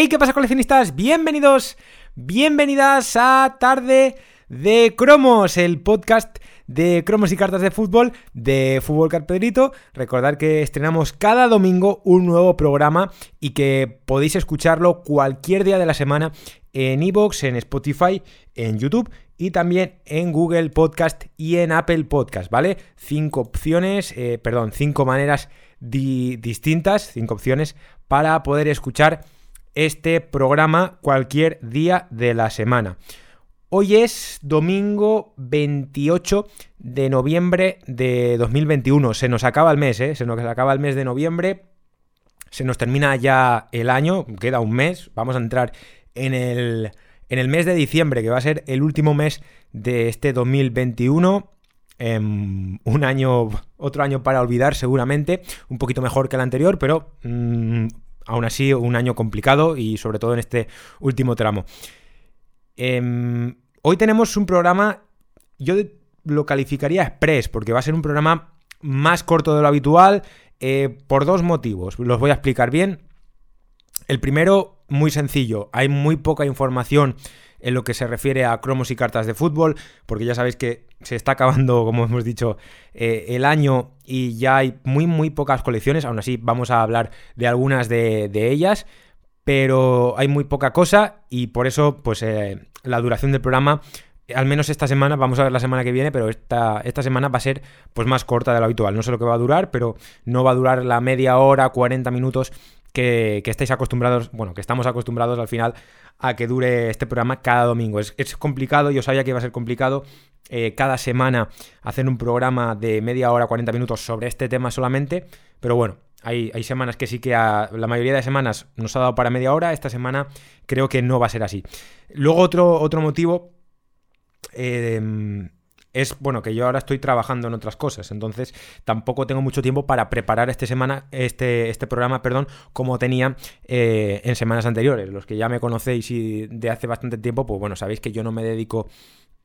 Hey, ¿qué pasa coleccionistas? Bienvenidos, bienvenidas a Tarde de Cromos, el podcast de cromos y cartas de fútbol de Fútbol Carpedrito. Recordad que estrenamos cada domingo un nuevo programa y que podéis escucharlo cualquier día de la semana en iVoox, en Spotify, en YouTube y también en Google Podcast y en Apple Podcast, ¿vale? Cinco opciones, eh, perdón, cinco maneras distintas, cinco opciones para poder escuchar este programa cualquier día de la semana. Hoy es domingo 28 de noviembre de 2021. Se nos acaba el mes, ¿eh? Se nos acaba el mes de noviembre. Se nos termina ya el año. Queda un mes. Vamos a entrar en el, en el mes de diciembre, que va a ser el último mes de este 2021. Em, un año, otro año para olvidar seguramente, un poquito mejor que el anterior, pero mm, aún así un año complicado y sobre todo en este último tramo. Em, hoy tenemos un programa, yo lo calificaría express, porque va a ser un programa más corto de lo habitual, eh, por dos motivos. Los voy a explicar bien. El primero, muy sencillo, hay muy poca información en lo que se refiere a cromos y cartas de fútbol, porque ya sabéis que se está acabando, como hemos dicho, eh, el año y ya hay muy, muy pocas colecciones, aún así vamos a hablar de algunas de, ellas pero hay muy poca cosa y por eso, pues eh, la duración del programa, al menos esta semana, vamos a ver la semana que viene, pero esta, esta semana va a ser pues más corta de lo habitual. No sé lo que va a durar, pero no va a durar la media hora, 40 minutos que, estáis acostumbrados, bueno, que estamos acostumbrados al final a que dure este programa cada domingo. Es, complicado, yo sabía que iba a ser complicado eh, cada semana hacer un programa de media hora, 40 minutos sobre este tema solamente, pero bueno, hay, semanas que sí que la mayoría de semanas nos ha dado para media hora, esta semana creo que no va a ser así. Luego otro, otro motivo eh, es, bueno, que yo ahora estoy trabajando en otras cosas, entonces tampoco tengo mucho tiempo para preparar este, semana, este, este programa perdón, como tenía eh, en semanas anteriores. Los que ya me conocéis y de hace bastante tiempo, pues bueno, sabéis que yo no me dedico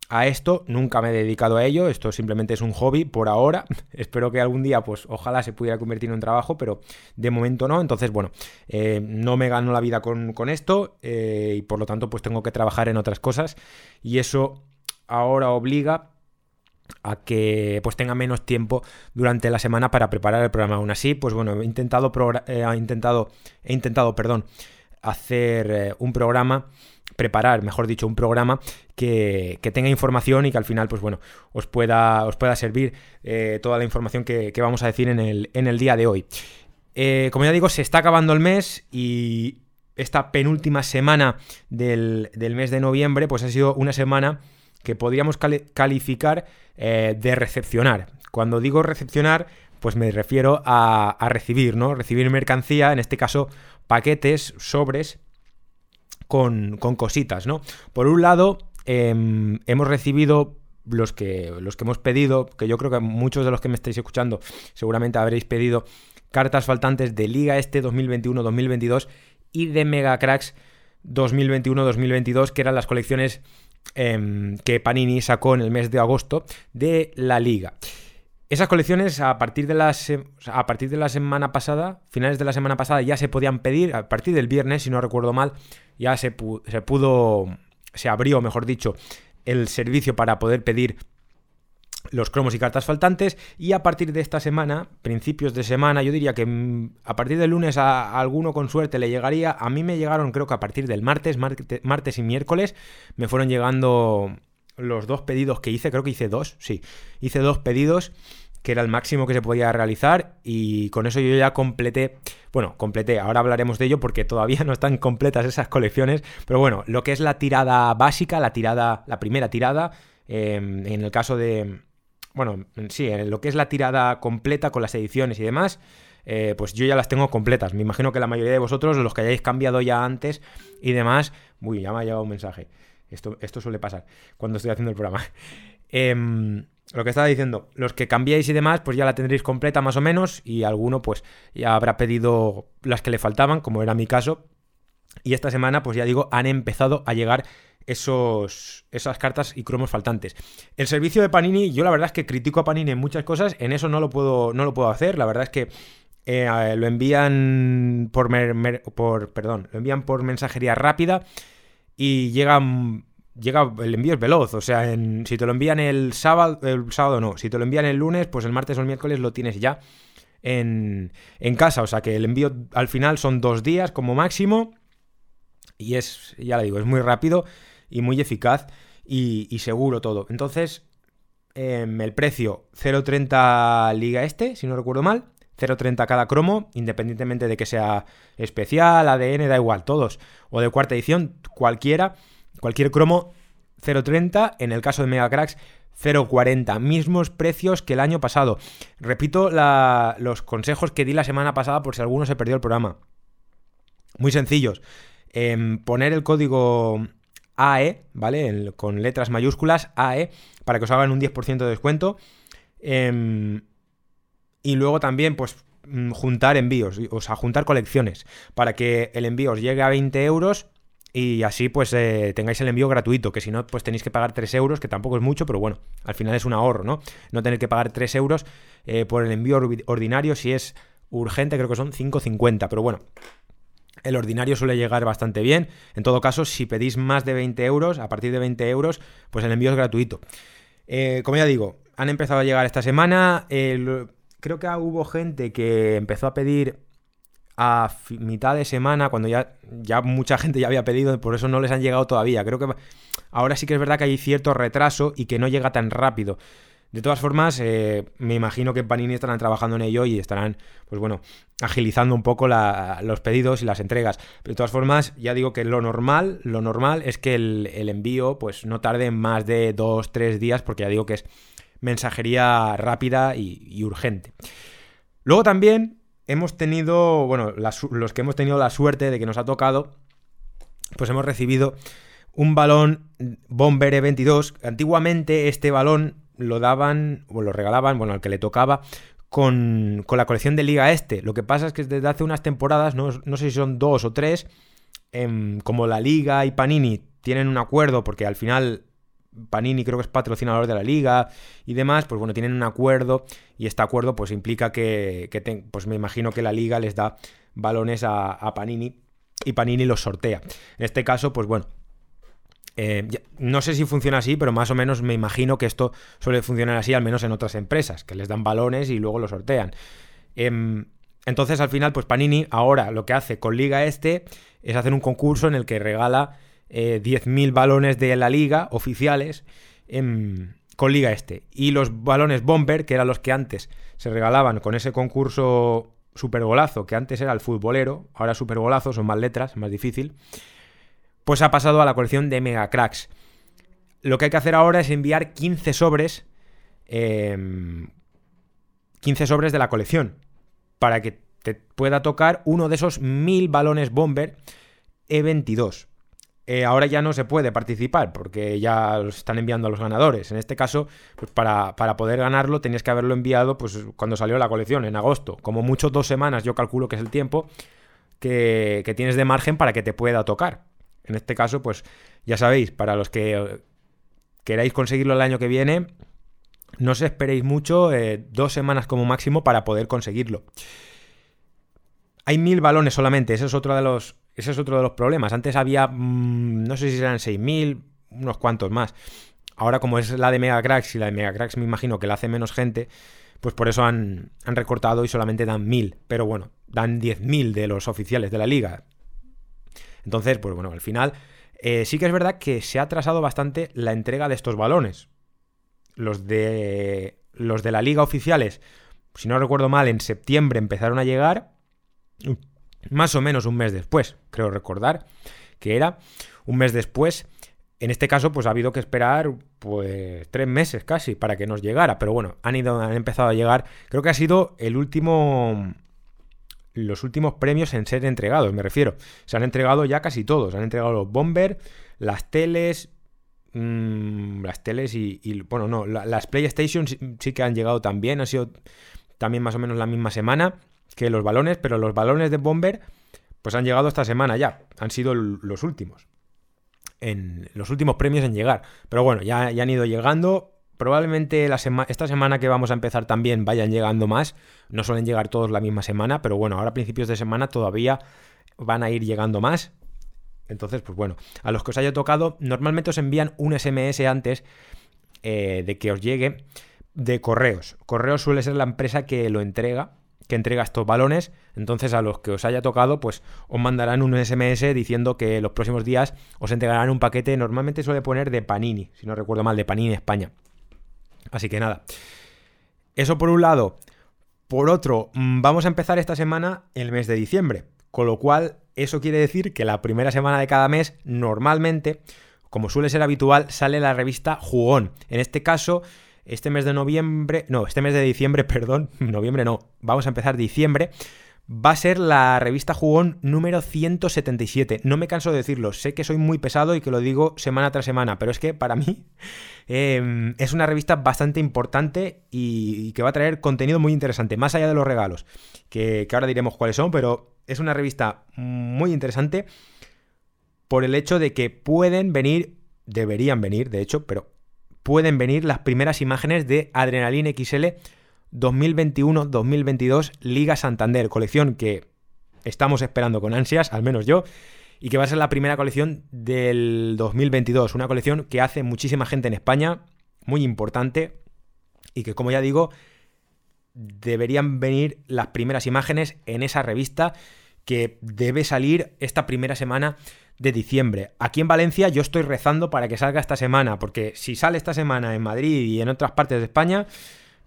a esto, nunca me he dedicado a ello, esto simplemente es un hobby por ahora, espero que algún día pues ojalá se pudiera convertir en un trabajo, pero de momento no, entonces bueno, eh, no me gano la vida con, esto eh, y por lo tanto pues tengo que trabajar en otras cosas. Y eso ahora obliga a que pues tenga menos tiempo durante la semana para preparar el programa. Aún así, pues bueno, he intentado, eh, intentado, he intentado, perdón, hacer un programa preparar, mejor dicho, un programa que, tenga información y que al final, pues bueno, os pueda, os pueda servir eh, toda la información que, vamos a decir en el, en el día de hoy. Eh, como ya digo, se está acabando el mes y esta penúltima semana del, mes de noviembre, pues ha sido una semana que podríamos calificar eh, de recepcionar. Cuando digo recepcionar, pues me refiero a, recibir, ¿no? Recibir mercancía, en este caso paquetes, sobres con, cositas, ¿no? Por un lado, em, hemos recibido los que, los que hemos pedido, que yo creo que muchos de los que me estáis escuchando seguramente habréis pedido cartas faltantes de Liga Este 2021-2022 y de Mega Cracks 2021-2022, que eran las colecciones em, que Panini sacó en el mes de agosto de la liga. Esas colecciones a partir, de las, a partir de la semana pasada, finales de la semana pasada, ya se podían pedir, a partir del viernes, si no recuerdo mal, ya se, se pudo, se abrió, mejor dicho, el servicio para poder pedir los cromos y cartas faltantes y a partir de esta semana, principios de semana, yo diría que mm, a partir del lunes a, alguno con suerte le llegaría, a mí me llegaron creo que a partir del martes, martes y miércoles me fueron llegando los dos pedidos que hice, creo que hice dos, sí, hice dos pedidos que era el máximo que se podía realizar y con eso yo ya completé, bueno, completé, ahora hablaremos de ello porque todavía no están completas esas colecciones, pero bueno, lo que es la tirada básica, la tirada, la primera tirada, em, en el caso de, bueno, sí, en lo que es la tirada completa con las ediciones y demás, eh, pues yo ya las tengo completas. Me imagino que la mayoría de vosotros, los que hayáis cambiado ya antes y demás, uy, ya me ha llegado un mensaje. Esto, esto suele pasar cuando estoy haciendo el programa. eh, lo que estaba diciendo, los que cambiéis y demás, pues ya la tendréis completa más o menos y alguno pues ya habrá pedido las que le faltaban, como era mi caso. Y esta semana, pues ya digo, han empezado a llegar esos, esas cartas y cromos faltantes. El servicio de Panini, yo la verdad es que critico a Panini en muchas cosas, en eso no lo puedo, no lo puedo hacer, la verdad es que eh, lo envían por, por, perdón, lo envían por mensajería rápida y llega, llega el envío es veloz, o sea, en, si te lo envían el sábado, el sábado no, si te lo envían el lunes, pues el martes o el miércoles lo tienes ya en, en casa, o sea que el envío al final son dos días como máximo y es, ya le digo, es muy rápido y muy eficaz y, seguro todo. Entonces, em, el precio 0.30 liga este, si no recuerdo mal. 0.30 cada cromo, independientemente de que sea especial, ADN, da igual, todos. O de cuarta edición, cualquiera, cualquier cromo 0.30. En el caso de Megacracks, 0.40. Mismos precios que el año pasado. Repito los consejos que di la semana pasada por si alguno se perdió el programa. Muy sencillos. Em, poner el código AE, ¿vale? con letras mayúsculas AE, para que os hagan un 10% de descuento. Em, y luego también, pues, mm, juntar envíos, o sea, juntar colecciones, para que el envío os llegue a 20 euros y así pues eh, tengáis el envío gratuito, que si no pues tenéis que pagar 3 euros, que tampoco es mucho, pero bueno, al final es un ahorro, ¿no? No tener que pagar 3 euros eh, por el envío ordinario, si es urgente creo que son 5,50, pero bueno, el ordinario suele llegar bastante bien. En todo caso, si pedís más de 20 euros, a partir de 20 euros, pues el envío es gratuito. Eh, como ya digo, han empezado a llegar esta semana. creo que hubo gente que empezó a pedir a mitad de semana, cuando ya, ya mucha gente ya había pedido, por eso no les han llegado todavía. Creo que ahora sí que es verdad que hay cierto retraso y que no llega tan rápido. De todas formas, eh, me imagino que Panini estarán trabajando en ello y estarán, pues bueno, agilizando un poco los pedidos y las entregas. Pero de todas formas, ya digo que lo normal, lo normal es que el, envío, pues no tarde más de dos, tres días, porque ya digo que es mensajería rápida y, urgente. Luego también hemos tenido, bueno, los que hemos tenido la suerte de que nos ha tocado, pues hemos recibido un balón Bomber E22. Antiguamente este balón lo daban, o lo regalaban, bueno, al que le tocaba, con, con, la colección de Liga Este. Lo que pasa es que desde hace unas temporadas, no, no sé si son dos o tres, em, como la Liga y Panini tienen un acuerdo, porque al final Panini creo que es patrocinador de la liga y demás, pues bueno, tienen un acuerdo y este acuerdo pues implica que, pues me imagino que la liga les da balones a, a Panini y Panini los sortea. En este caso, pues bueno, eh, no sé si funciona así, pero más o menos me imagino que esto suele funcionar así, al menos en otras empresas, que les dan balones y luego los sortean. Em, entonces, al final, pues Panini ahora lo que hace con Liga Este es hacer un concurso en el que regala 10.000 eh, balones de la liga oficiales em, con Liga Este. Y los balones Bomber, que eran los que antes se regalaban con ese concurso super golazo, que antes era el futbolero, ahora super golazo, son más letras, más difícil pues ha pasado a la colección de Mega Cracks. Lo que hay que hacer ahora es enviar 15 sobres. 15 em, sobres de la colección. Para que te pueda tocar uno de esos 1000 balones Bomber E22. Eh, ahora ya no se puede participar porque ya los están enviando a los ganadores. En este caso, pues para, poder ganarlo tenías que haberlo enviado pues, cuando salió la colección, en agosto. Como mucho dos semanas, yo calculo que es el tiempo que, que tienes de margen para que te pueda tocar. En este caso, pues ya sabéis, para los que eh, queráis conseguirlo el año que viene, no os esperéis mucho, eh, dos semanas como máximo para poder conseguirlo. Hay mil balones solamente, ese es otro de los, ese es otro de los problemas. Antes había, mm, no sé si eran 6000, unos cuantos más. Ahora como es la de Mega Cracks y la de Mega Cracks me imagino que la hace menos gente, pues por eso han, recortado y solamente dan mil. Pero bueno, dan 10.000 de los oficiales de la liga. Entonces, pues bueno, al final eh, sí que es verdad que se ha atrasado bastante la entrega de estos balones. Los de, los de la liga oficiales, si no recuerdo mal, en septiembre empezaron a llegar, más o menos un mes después, creo recordar que era un mes después. En este caso, pues ha habido que esperar pues tres meses casi para que nos llegara. Pero bueno, han ido, han empezado a llegar. Creo que ha sido el último los últimos premios en ser entregados, me refiero. Se han entregado ya casi todos. Se han entregado los Bomber, las teles, mm, las teles y, bueno, no, las PlayStation sí, que han llegado también. Han sido también más o menos la misma semana que los balones, pero los balones de Bomber pues han llegado esta semana ya. Han sido los últimos. En los últimos premios en llegar. Pero bueno, ya, ya han ido llegando Probablemente esta semana que vamos a empezar también vayan llegando más. No suelen llegar todos la misma semana, pero bueno, ahora a principios de semana todavía van a ir llegando más. Entonces, pues bueno, a los que os haya tocado, normalmente os envían un SMS antes eh, de que os llegue de correos. Correos suele ser la empresa que lo entrega, que entrega estos balones. Entonces, a los que os haya tocado, pues os mandarán un SMS diciendo que los próximos días os entregarán un paquete. Normalmente suele poner de Panini, si no recuerdo mal, de Panini España. Así que nada. Eso por un lado. Por otro, mm, vamos a empezar esta semana el mes de diciembre. Con lo cual, eso quiere decir que la primera semana de cada mes, normalmente, como suele ser habitual, sale la revista Jugón. En este caso, este mes de noviembre, no, este mes de diciembre, perdón, noviembre no, vamos a empezar diciembre, va a ser la revista Jugón número 177. No me canso de decirlo, sé que soy muy pesado y que lo digo semana tras semana, pero es que para mí em, es una revista bastante importante y, que va a traer contenido muy interesante, más allá de los regalos, que, que ahora diremos cuáles son, pero es una revista muy interesante por el hecho de que pueden venir, deberían venir, de hecho, pero pueden venir las primeras imágenes de Adrenaline XL 2021-2022 Liga Santander, colección que estamos esperando con ansias, al menos yo, y que va a ser la primera colección del 2022, una colección que hace muchísima gente en España, muy importante, y que como ya digo, deberían venir las primeras imágenes en esa revista que debe salir esta primera semana de diciembre. Aquí en Valencia yo estoy rezando para que salga esta semana, porque si sale esta semana en Madrid y en otras partes de España,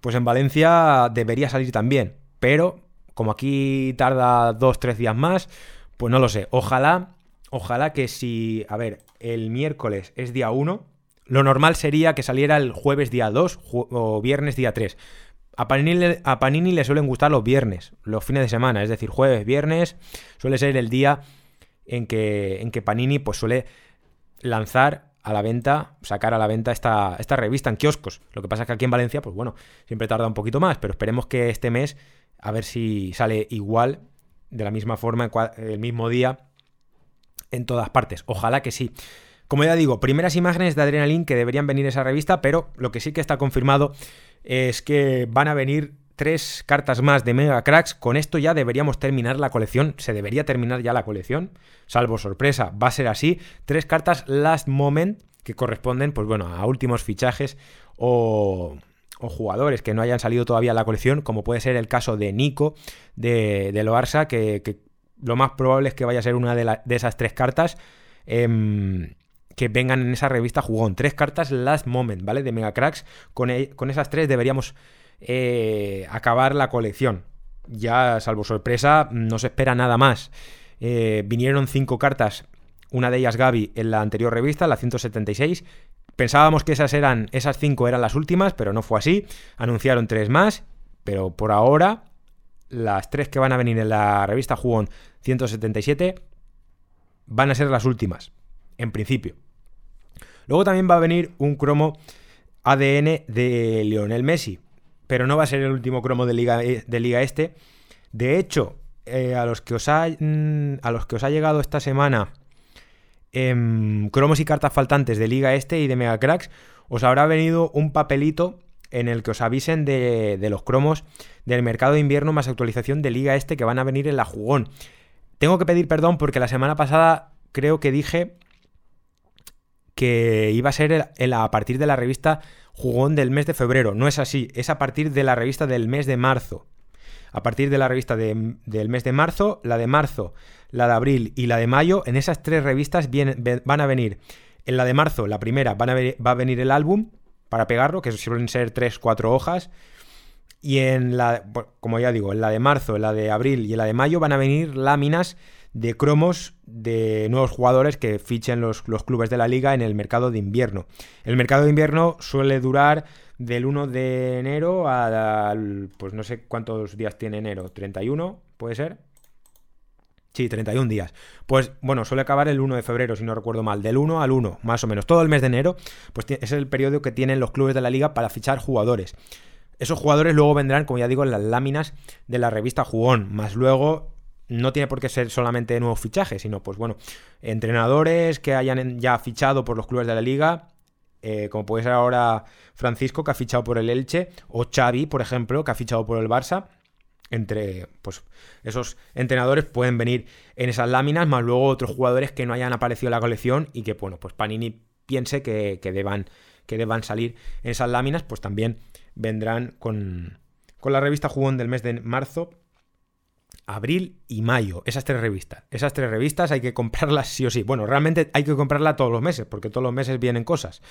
pues en Valencia debería salir también. Pero como aquí tarda dos, tres días más, pues no lo sé. Ojalá, ojalá que si, a ver, el miércoles es día 1, lo normal sería que saliera el jueves día 2 o viernes día 3. A Panini, a Panini, le suelen gustar los viernes, los fines de semana, es decir, jueves, viernes, suele ser el día en que, en que Panini pues, suele lanzar a la venta, sacar a la venta esta, esta revista en kioscos. Lo que pasa es que aquí en Valencia, pues bueno, siempre tarda un poquito más, pero esperemos que este mes, a ver si sale igual, de la misma forma, el mismo día, en todas partes. Ojalá que sí. Como ya digo, primeras imágenes de Adrenaline que deberían venir esa revista, pero lo que sí que está confirmado es que van a venir tres cartas más de Mega Cracks. Con esto ya deberíamos terminar la colección. Se debería terminar ya la colección. Salvo sorpresa, va a ser así. Tres cartas Last Moment que corresponden, pues bueno, a últimos fichajes o, jugadores que no hayan salido todavía a la colección, como puede ser el caso de Nico de, de Loarsa, que, lo más probable es que vaya a ser una de, de esas tres cartas. Em, que vengan en esa revista jugón. Tres cartas Last Moment, ¿vale? De Mega Cracks. Con, e, con esas tres deberíamos eh, acabar la colección. Ya, salvo sorpresa, no se espera nada más. Eh, vinieron cinco cartas, una de ellas Gaby en la anterior revista, la 176. Pensábamos que esas eran, esas cinco eran las últimas, pero no fue así. Anunciaron tres más, pero por ahora las tres que van a venir en la revista Jugón 177 van a ser las últimas, en principio. Luego también va a venir un cromo ADN de Lionel Messi pero no va a ser el último cromo de Liga, e, de Liga Este. De hecho, eh, a, los que os ha, mm, a los que os ha llegado esta semana em, cromos y cartas faltantes de Liga Este y de Mega Cracks, os habrá venido un papelito en el que os avisen de, de, los cromos del mercado de invierno más actualización de Liga Este que van a venir en la jugón. Tengo que pedir perdón porque la semana pasada creo que dije que iba a ser a partir de la revista Jugón del mes de febrero. No es así, es a partir de la revista del mes de marzo. A partir de la revista del mes de marzo, la de marzo, la de abril y la de mayo, en esas tres revistas van a venir. En la de marzo, la primera, va a venir el álbum para pegarlo, que suelen ser tres, cuatro hojas. Y en la, como ya digo, en la de marzo, en la de abril y en la de mayo van a venir láminas de cromos de nuevos jugadores que fichen los, clubes de la liga en el mercado de invierno. El mercado de invierno suele durar del 1 de enero al... pues no sé cuántos días tiene enero, 31, ¿puede ser? Sí, 31 días. Pues bueno, suele acabar el 1 de febrero, si no recuerdo mal. Del 1 al 1, más o menos. Todo el mes de enero, pues es el periodo que tienen los clubes de la liga para fichar jugadores. Esos jugadores luego vendrán, como ya digo, en las láminas de la revista Jugón. Más luego no tiene por qué ser solamente nuevos fichajes, sino pues bueno, entrenadores que hayan ya fichado por los clubes de la liga eh, como puede ser ahora Francisco, que ha fichado por el Elche, o Xavi, por ejemplo, que ha fichado por el Barça. Entre pues, esos entrenadores pueden venir en esas láminas, más luego otros jugadores que no hayan aparecido en la colección y que, bueno, pues Panini piense que, deban, que deban salir en esas láminas, pues también vendrán con, con la revista Jugón del mes de marzo abril y mayo. Esas tres revistas. Esas tres revistas hay que comprarlas sí o sí. Bueno, realmente hay que comprarlas todos los meses, porque todos los meses vienen cosas.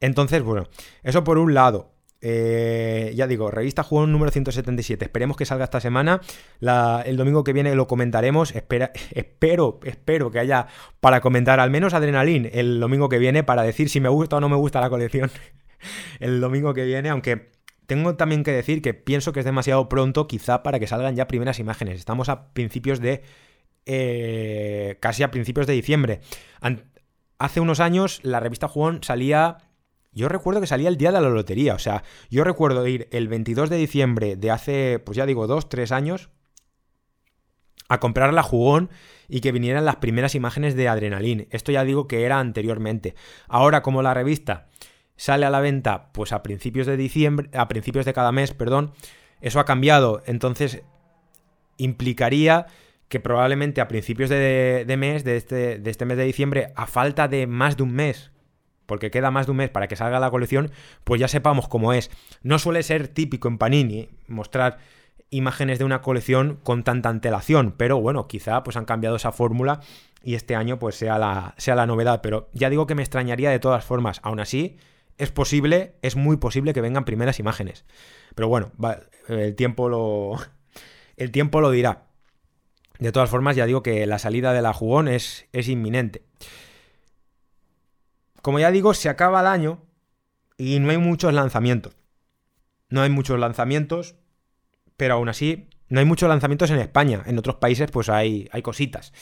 Entonces, bueno, eso por un lado. Eh, ya digo, revista Juego número 177. Esperemos que salga esta semana. el domingo que viene lo comentaremos. Espera, espero, espero que haya para comentar al menos Adrenalin el domingo que viene para decir si me gusta o no me gusta la colección. el domingo que viene, aunque tengo también que decir que pienso que es demasiado pronto quizá para que salgan ya primeras imágenes. Estamos a principios de... Eh, casi a principios de diciembre. hace unos años la revista Jugón salía... Yo recuerdo que salía el día de la lotería. O sea, yo recuerdo ir el 22 de diciembre de hace, pues ya digo, dos, tres años a comprar la jugón y que vinieran las primeras imágenes de Adrenalin. Esto ya digo que era anteriormente. Ahora, como la revista sale a la venta pues a principios de diciembre, a principios de cada mes, perdón, eso ha cambiado, entonces implicaría que probablemente a principios de, mes, de este, de este mes de diciembre, a falta de más de un mes, porque queda más de un mes para que salga la colección, pues ya sepamos cómo es. No suele ser típico en Panini mostrar imágenes de una colección con tanta antelación, pero bueno, quizá pues han cambiado esa fórmula y este año pues sea la, sea la novedad, pero ya digo que me extrañaría de todas formas, aún así es posible, es muy posible que vengan primeras imágenes. Pero bueno, el tiempo lo. El tiempo lo dirá. De todas formas, ya digo que la salida de la jugón es, es inminente. Como ya digo, se acaba el año y no hay muchos lanzamientos. No hay muchos lanzamientos, pero aún así, no hay muchos lanzamientos en España. En otros países, pues hay, hay cositas.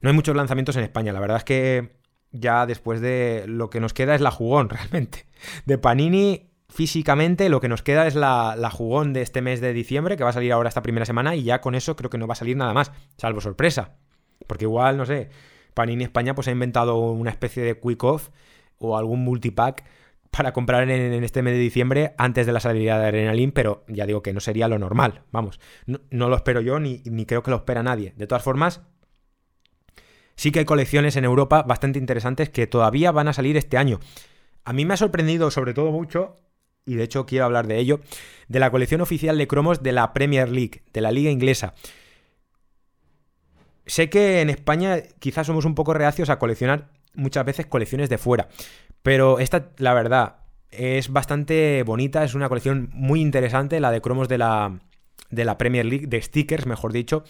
No hay muchos lanzamientos en España. La verdad es que ya después de lo que nos queda es la jugón, realmente. De Panini, físicamente, lo que nos queda es la, jugón de este mes de diciembre, que va a salir ahora esta primera semana, y ya con eso creo que no va a salir nada más, salvo sorpresa. Porque igual, no sé, Panini España pues ha inventado una especie de quick off o algún multipack para comprar en, este mes de diciembre antes de la salida de Adrenalin, pero ya digo que no sería lo normal, vamos, no, no lo espero yo ni, ni creo que lo espera nadie. De todas formas, sí que hay colecciones en Europa bastante interesantes que todavía van a salir este año. A mí me ha sorprendido sobre todo mucho, y de hecho quiero hablar de ello, de la colección oficial de cromos de la Premier League, de la liga inglesa. Sé que en España quizás somos un poco reacios a coleccionar muchas veces colecciones de fuera, pero esta, la verdad, es bastante bonita, es una colección muy interesante, la de cromos de la, de la Premier League, de stickers, mejor dicho,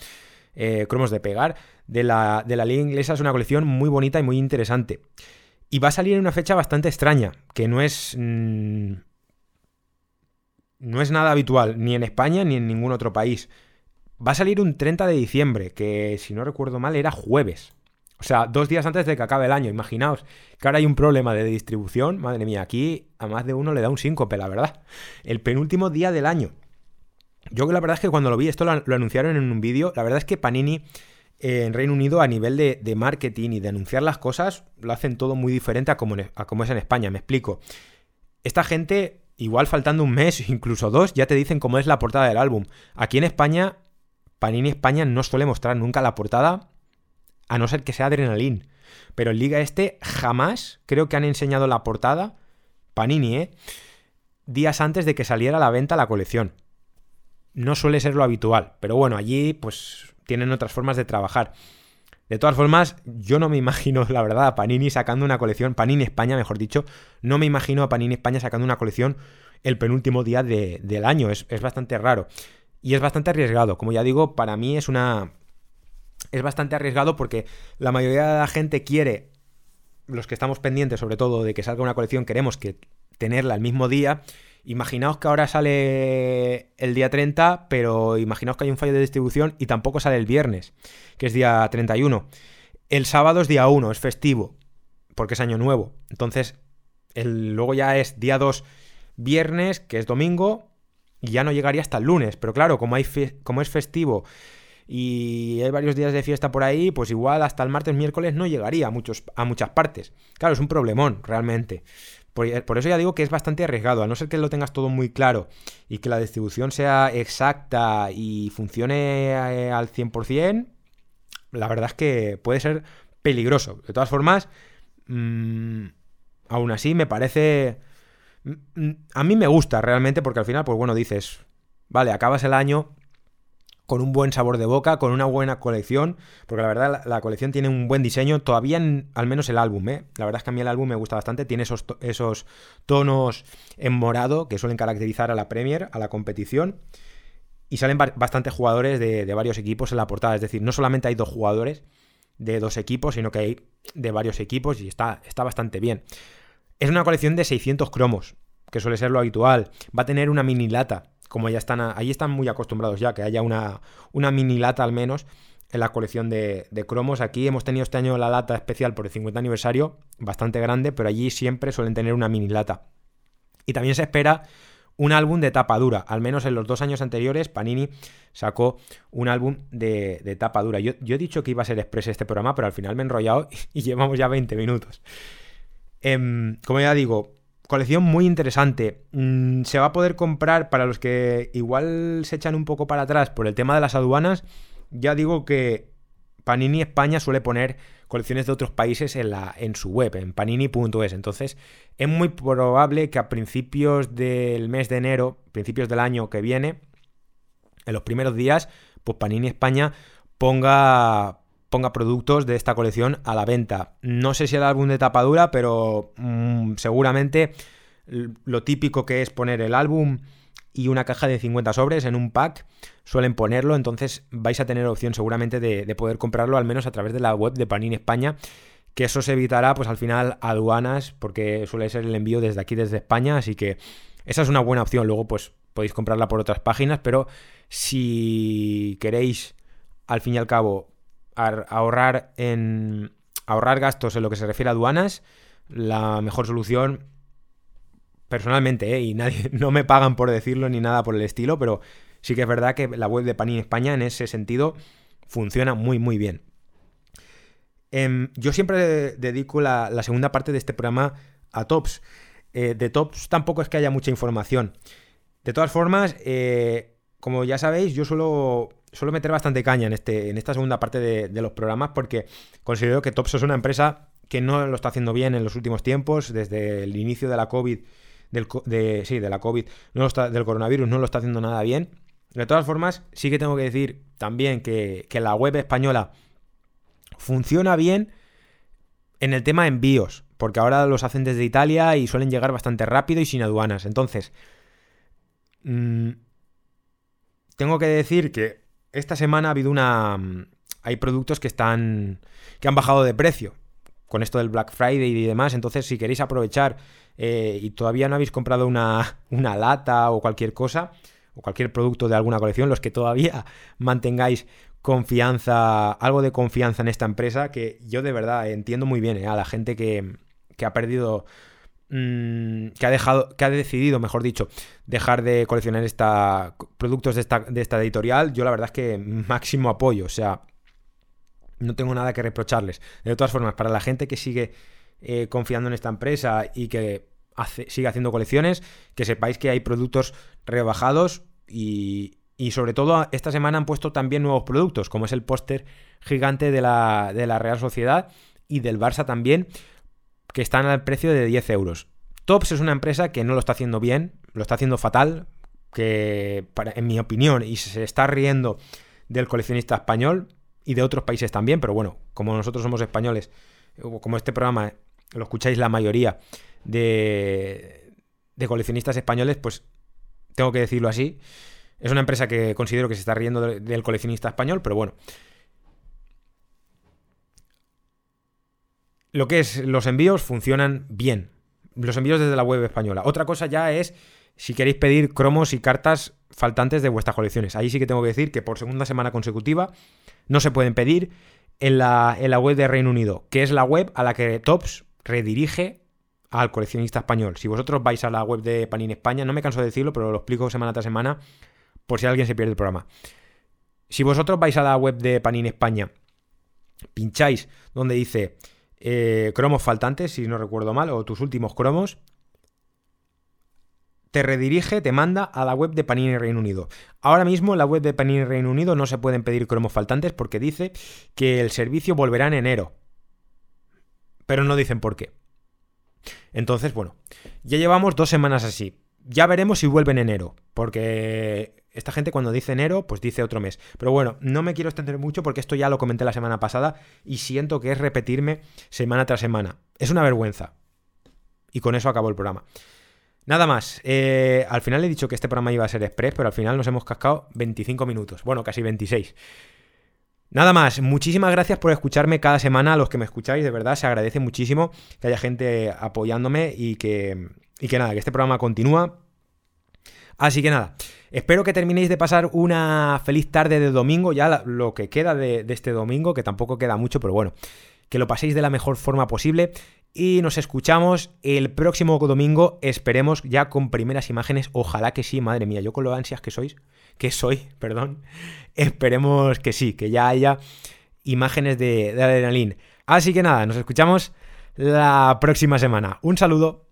eh, cromos de pegar de la, de la liga inglesa es una colección muy bonita y muy interesante. Y va a salir en una fecha bastante extraña, que no es... Mm, no es nada habitual, ni en España ni en ningún otro país. Va a salir un 30 de diciembre, que si no recuerdo mal era jueves. O sea, dos días antes de que acabe el año. Imaginaos que ahora hay un problema de distribución. Madre mía, aquí a más de uno le da un síncope, la verdad. El penúltimo día del año. Yo la verdad es que cuando lo vi, esto lo, anunciaron en un vídeo, la verdad es que Panini eh, en Reino Unido a nivel de, marketing y de anunciar las cosas, lo hacen todo muy diferente a como, a como es en España, me explico. Esta gente, igual faltando un mes, incluso dos, ya te dicen cómo es la portada del álbum. Aquí en España, Panini España no suele mostrar nunca la portada, a no ser que sea Adrenalin. Pero en Liga Este jamás creo que han enseñado la portada, Panini, ¿eh? Días antes de que saliera a la venta la colección no suele ser lo habitual. Pero bueno, allí pues tienen otras formas de trabajar. De todas formas, yo no me imagino, la verdad, a Panini sacando una colección, Panini España, mejor dicho, no me imagino a Panini España sacando una colección el penúltimo día del año. Es, es bastante raro. Y es bastante arriesgado. Como ya digo, para mí es una. Es bastante arriesgado porque la mayoría de la gente quiere. Los que estamos pendientes, sobre todo, de que salga una colección, queremos que tenerla el mismo día. Imaginaos que ahora sale el día 30, pero imaginaos que hay un fallo de distribución y tampoco sale el viernes, que es día 31. El sábado es día 1, es festivo, porque es año nuevo. Entonces, el, luego ya es día 2, viernes, que es domingo, y ya no llegaría hasta el lunes. Pero claro, como, hay como es festivo y hay varios días de fiesta por ahí, pues igual hasta el martes, miércoles no llegaría a, muchos, a muchas partes. Claro, es un problemón, realmente. Por, eso ya digo que es bastante arriesgado, a no ser que lo tengas todo muy claro y que la distribución sea exacta y funcione eh, al 100%, la verdad es que puede ser peligroso. De todas formas, mmm, aún así me parece... Mm, a mí me gusta realmente porque al final, pues bueno, dices, vale, acabas el año con un buen sabor de boca, con una buena colección, porque la verdad la, colección tiene un buen diseño, todavía al menos el álbum, ¿eh? La verdad es que a mí el álbum me gusta bastante, tiene esos, esos tonos en morado que suelen caracterizar a la Premier, a la competición, y salen bastantes jugadores de, de varios equipos en la portada, es decir, no solamente hay dos jugadores de dos equipos, sino que hay de varios equipos y está, está bastante bien. Es una colección de 600 cromos, que suele ser lo habitual. Va a tener una mini lata, como ya están, ahí están muy acostumbrados ya, que haya una, una mini lata al menos en la colección de, cromos. Aquí hemos tenido este año la lata especial por el 50 aniversario, bastante grande, pero allí siempre suelen tener una mini lata. Y también se espera un álbum de tapa dura. Al menos en los dos años anteriores, Panini sacó un álbum de, tapa dura. Yo, he dicho que iba a ser express este programa, pero al final me he enrollado y, llevamos ya 20 minutos. Em, como ya digo, colección muy interesante. Mm, se va a poder comprar para los que igual se echan un poco para atrás por el tema de las aduanas. Ya digo que Panini España suele poner colecciones de otros países en, la, en su web, en panini.es. Entonces, es muy probable que a principios del mes de enero, principios del año que viene, en los primeros días, pues Panini España ponga, ponga productos de esta colección a la venta. No sé si el álbum de tapadura, pero mm, seguramente lo típico que es poner el álbum y una caja de 50 sobres en un pack suelen ponerlo, entonces vais a tener opción seguramente de, poder comprarlo al menos a través de la web de Panini España, que eso se evitará pues al final aduanas porque suele ser el envío desde aquí, desde España, así que esa es una buena opción, luego pues podéis comprarla por otras páginas, pero si queréis al fin y al cabo ahorrar en ahorrar gastos en lo que se refiere a aduanas, la mejor solución personalmente, ¿eh? y nadie, no me pagan por decirlo ni nada por el estilo, pero sí que es verdad que la web de Panini España en ese sentido funciona muy, muy bien. Em, yo siempre dedico la, segunda parte de este programa a tops. Eh, de tops tampoco es que haya mucha información. De todas formas, eh, como ya sabéis, yo suelo, suelo, meter bastante caña en, este, en esta segunda parte de, los programas porque considero que Tops es una empresa que no lo está haciendo bien en los últimos tiempos, desde el inicio de la COVID del, de, sí, de la COVID, no del coronavirus, no lo está haciendo nada bien. De todas formas, sí que tengo que decir también que, la web española funciona bien en el tema envíos, porque ahora los hacen desde Italia y suelen llegar bastante rápido y sin aduanas. Entonces, mm, tengo que decir que esta semana ha habido una... Mm, hay productos que están... que han bajado de precio con esto del Black Friday y demás. Entonces, si queréis aprovechar eh, y todavía no habéis comprado una, una lata o cualquier cosa, o cualquier producto de alguna colección, los que todavía mantengáis confianza, algo de confianza en esta empresa, que yo de verdad entiendo muy bien eh, a la gente que, que ha perdido mm, que ha dejado, que ha decidido, mejor dicho, dejar de coleccionar esta, productos de esta, de esta editorial, yo la verdad es que máximo apoyo, o sea, no tengo nada que reprocharles. De todas formas, para la gente que sigue eh, confiando en esta empresa y que sigue haciendo colecciones, que sepáis que hay productos rebajados y, y, sobre todo esta semana han puesto también nuevos productos, como es el póster gigante de la, de la Real Sociedad y del Barça también, que están al precio de 10 euros. Tops es una empresa que no lo está haciendo bien, lo está haciendo fatal, que en mi opinión, y se está riendo del coleccionista español y de otros países también, pero bueno, como nosotros somos españoles, como este programa lo escucháis la mayoría de, coleccionistas españoles, pues tengo que decirlo así. Es una empresa que considero que se está riendo del coleccionista español, pero bueno. Lo que es los envíos funcionan bien. Los envíos desde la web española. Otra cosa ya es si queréis pedir cromos y cartas faltantes de vuestras colecciones. Ahí sí que tengo que decir que por segunda semana consecutiva no se pueden pedir en la, en la web de Reino Unido, que es la web a la que Tops redirige al coleccionista español. Si vosotros vais a la web de Panini España, no me canso de decirlo, pero lo explico semana tras semana por si alguien se pierde el programa. Si vosotros vais a la web de Panini España, pincháis donde dice eh, cromos faltantes, si no recuerdo mal, o tus últimos cromos, te redirige, te manda a la web de Panini Reino Unido. Ahora mismo en la web de Panini Reino Unido no se pueden pedir cromos faltantes porque dice que el servicio volverá en enero. Pero no dicen por qué. Entonces, bueno, ya llevamos dos semanas así. Ya veremos si vuelve en enero, porque esta gente cuando dice enero, pues dice otro mes. Pero bueno, no me quiero extender mucho porque esto ya lo comenté la semana pasada y siento que es repetirme semana tras semana. Es una vergüenza. Y con eso acabó el programa. Nada más. Eh, al final he dicho que este programa iba a ser express, pero al final nos hemos cascado 25 minutos. Bueno, casi 26. Nada más, muchísimas gracias por escucharme cada semana, a los que me escucháis, de verdad, se agradece muchísimo que haya gente apoyándome y que, y que nada, que este programa continúa. Así que nada, espero que terminéis de pasar una feliz tarde de domingo, ya lo que queda de, este domingo, que tampoco queda mucho, pero bueno, que lo paséis de la mejor forma posible y nos escuchamos el próximo domingo, esperemos ya con primeras imágenes, ojalá que sí, madre mía, yo con lo ansias que sois, que soy, perdón, esperemos que sí, que ya haya imágenes de, de adrenalina. Así que nada, nos escuchamos la próxima semana. Un saludo.